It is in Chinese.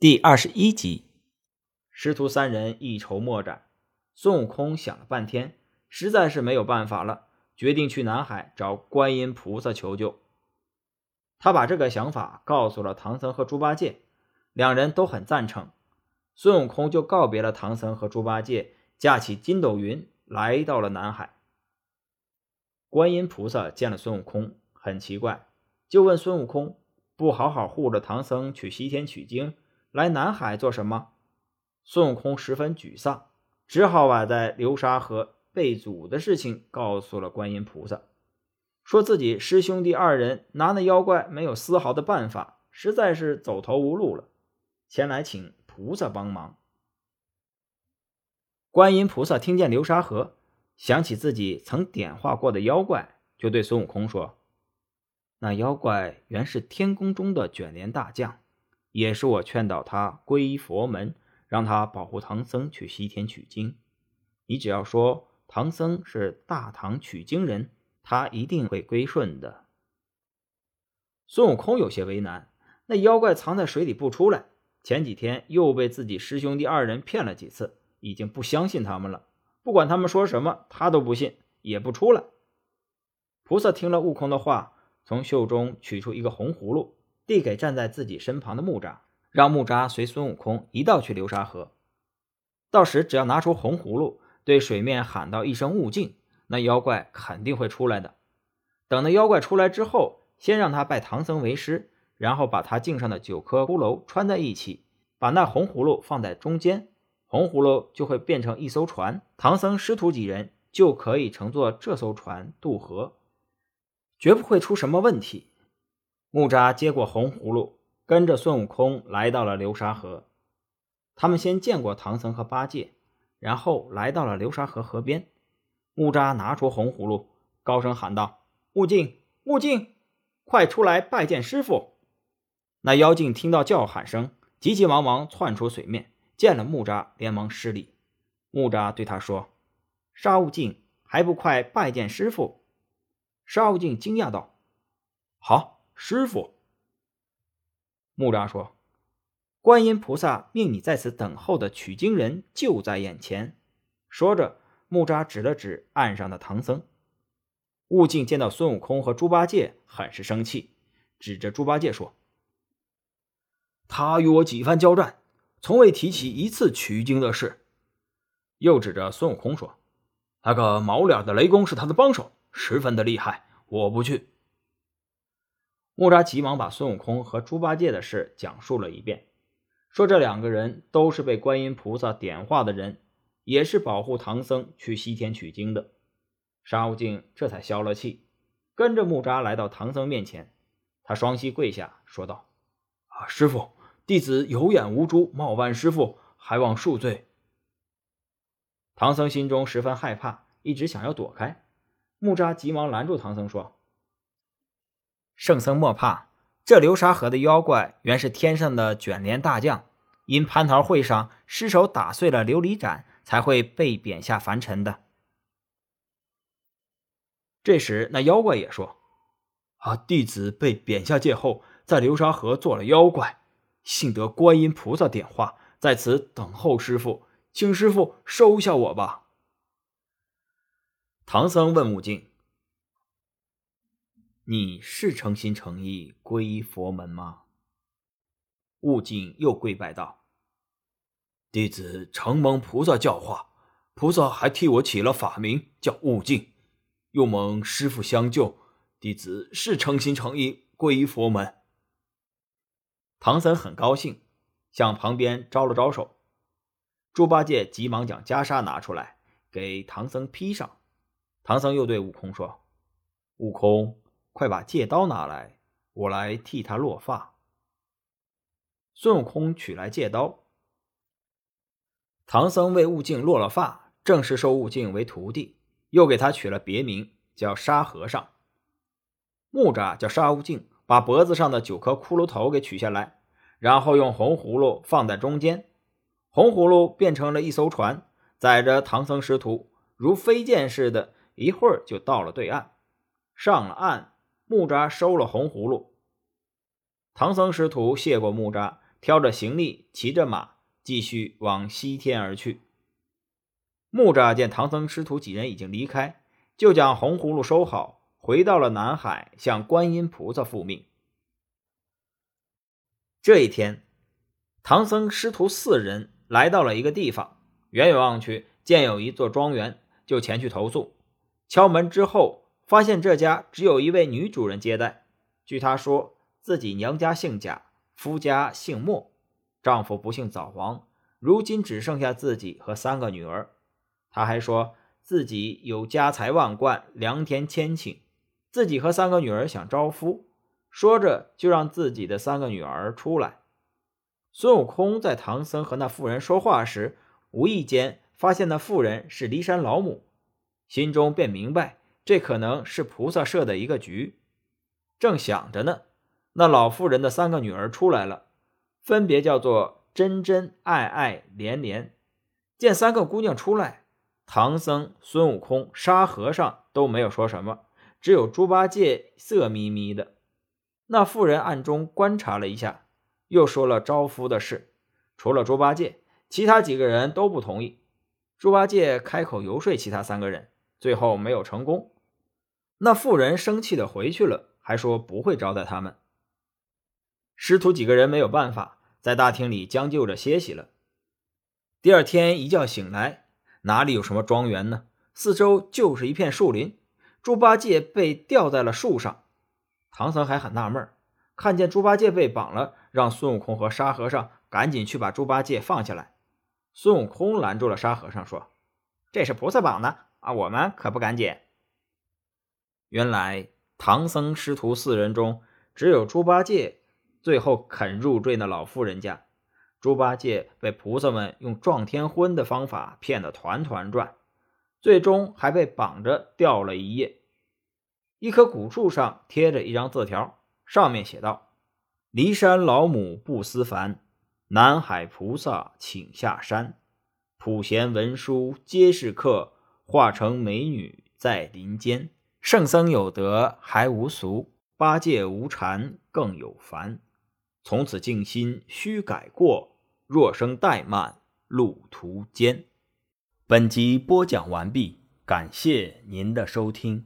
第二十一集，师徒三人一筹莫展。孙悟空想了半天，实在是没有办法了，决定去南海找观音菩萨求救。他把这个想法告诉了唐僧和猪八戒，两人都很赞成。孙悟空就告别了唐僧和猪八戒，驾起筋斗云来到了南海。观音菩萨见了孙悟空，很奇怪，就问孙悟空：“不好好护着唐僧去西天取经？”来南海做什么？孙悟空十分沮丧，只好把在流沙河被阻的事情告诉了观音菩萨，说自己师兄弟二人拿那妖怪没有丝毫的办法，实在是走投无路了，前来请菩萨帮忙。观音菩萨听见流沙河，想起自己曾点化过的妖怪，就对孙悟空说：“那妖怪原是天宫中的卷帘大将。”也是我劝导他皈依佛门，让他保护唐僧去西天取经。你只要说唐僧是大唐取经人，他一定会归顺的。孙悟空有些为难，那妖怪藏在水里不出来，前几天又被自己师兄弟二人骗了几次，已经不相信他们了。不管他们说什么，他都不信，也不出来。菩萨听了悟空的话，从袖中取出一个红葫芦。递给站在自己身旁的木吒，让木吒随孙悟空一道去流沙河。到时只要拿出红葫芦，对水面喊道一声“悟净”，那妖怪肯定会出来的。等那妖怪出来之后，先让他拜唐僧为师，然后把他颈上的九颗骷髅穿在一起，把那红葫芦放在中间，红葫芦就会变成一艘船，唐僧师徒几人就可以乘坐这艘船渡河，绝不会出什么问题。木吒接过红葫芦，跟着孙悟空来到了流沙河。他们先见过唐僧和八戒，然后来到了流沙河河边。木吒拿出红葫芦，高声喊道：“悟净，悟净，快出来拜见师傅！”那妖精听到叫喊声，急急忙忙窜出水面，见了木吒，连忙施礼。木吒对他说：“沙悟净，还不快拜见师傅？”沙悟净惊讶道：“好。”师傅，木吒说：“观音菩萨命你在此等候的取经人就在眼前。”说着，木吒指了指岸上的唐僧。悟净见到孙悟空和猪八戒，很是生气，指着猪八戒说：“他与我几番交战，从未提起一次取经的事。”又指着孙悟空说：“那个毛脸的雷公是他的帮手，十分的厉害，我不去。”木吒急忙把孙悟空和猪八戒的事讲述了一遍，说这两个人都是被观音菩萨点化的人，也是保护唐僧去西天取经的。沙悟净这才消了气，跟着木吒来到唐僧面前，他双膝跪下，说道：“啊，师傅，弟子有眼无珠，冒犯师傅，还望恕罪。”唐僧心中十分害怕，一直想要躲开，木吒急忙拦住唐僧，说。圣僧莫怕，这流沙河的妖怪原是天上的卷帘大将，因蟠桃会上失手打碎了琉璃盏，才会被贬下凡尘的。这时，那妖怪也说：“啊，弟子被贬下界后，在流沙河做了妖怪，幸得观音菩萨点化，在此等候师傅，请师傅收下我吧。”唐僧问悟净。你是诚心诚意皈依佛门吗？悟净又跪拜道：“弟子承蒙菩萨教化，菩萨还替我起了法名叫悟净，又蒙师傅相救，弟子是诚心诚意皈依佛门。”唐僧很高兴，向旁边招了招手。猪八戒急忙将袈裟拿出来给唐僧披上。唐僧又对悟空说：“悟空。”快把戒刀拿来，我来替他落发。孙悟空取来戒刀，唐僧为悟净落了发，正式收悟净为徒弟，又给他取了别名叫沙和尚。木吒叫沙悟净，把脖子上的九颗骷髅头给取下来，然后用红葫芦放在中间，红葫芦变成了一艘船，载着唐僧师徒，如飞剑似的，一会儿就到了对岸，上了岸。木吒收了红葫芦，唐僧师徒谢过木吒，挑着行李，骑着马，继续往西天而去。木吒见唐僧师徒几人已经离开，就将红葫芦收好，回到了南海，向观音菩萨复命。这一天，唐僧师徒四人来到了一个地方，远远望去，见有一座庄园，就前去投宿。敲门之后，发现这家只有一位女主人接待。据她说，自己娘家姓贾，夫家姓莫，丈夫不幸早亡，如今只剩下自己和三个女儿。她还说自己有家财万贯，良田千顷，自己和三个女儿想招夫。说着，就让自己的三个女儿出来。孙悟空在唐僧和那妇人说话时，无意间发现那妇人是骊山老母。心中便明白，这可能是菩萨设的一个局。正想着呢，那老妇人的三个女儿出来了，分别叫做真真、爱爱、连连。见三个姑娘出来，唐僧、孙悟空、沙和尚都没有说什么，只有猪八戒色眯眯的。那妇人暗中观察了一下，又说了招夫的事。除了猪八戒，其他几个人都不同意。猪八戒开口游说其他三个人。最后没有成功，那妇人生气的回去了，还说不会招待他们。师徒几个人没有办法，在大厅里将就着歇息了。第二天一觉醒来，哪里有什么庄园呢？四周就是一片树林。猪八戒被吊在了树上，唐僧还很纳闷，看见猪八戒被绑了，让孙悟空和沙和尚赶紧去把猪八戒放下来。孙悟空拦住了沙和尚，说：“这是菩萨绑的。”啊，我们可不敢捡。原来唐僧师徒四人中，只有猪八戒最后肯入赘那老妇人家。猪八戒被菩萨们用撞天婚的方法骗得团团转，最终还被绑着吊了一夜。一棵古树上贴着一张字条，上面写道：“骊山老母不思凡，南海菩萨请下山，普贤文殊皆是客。”化成美女在林间，圣僧有德还无俗，八戒无禅更有烦。从此静心须改过，若生怠慢路途艰。本集播讲完毕，感谢您的收听。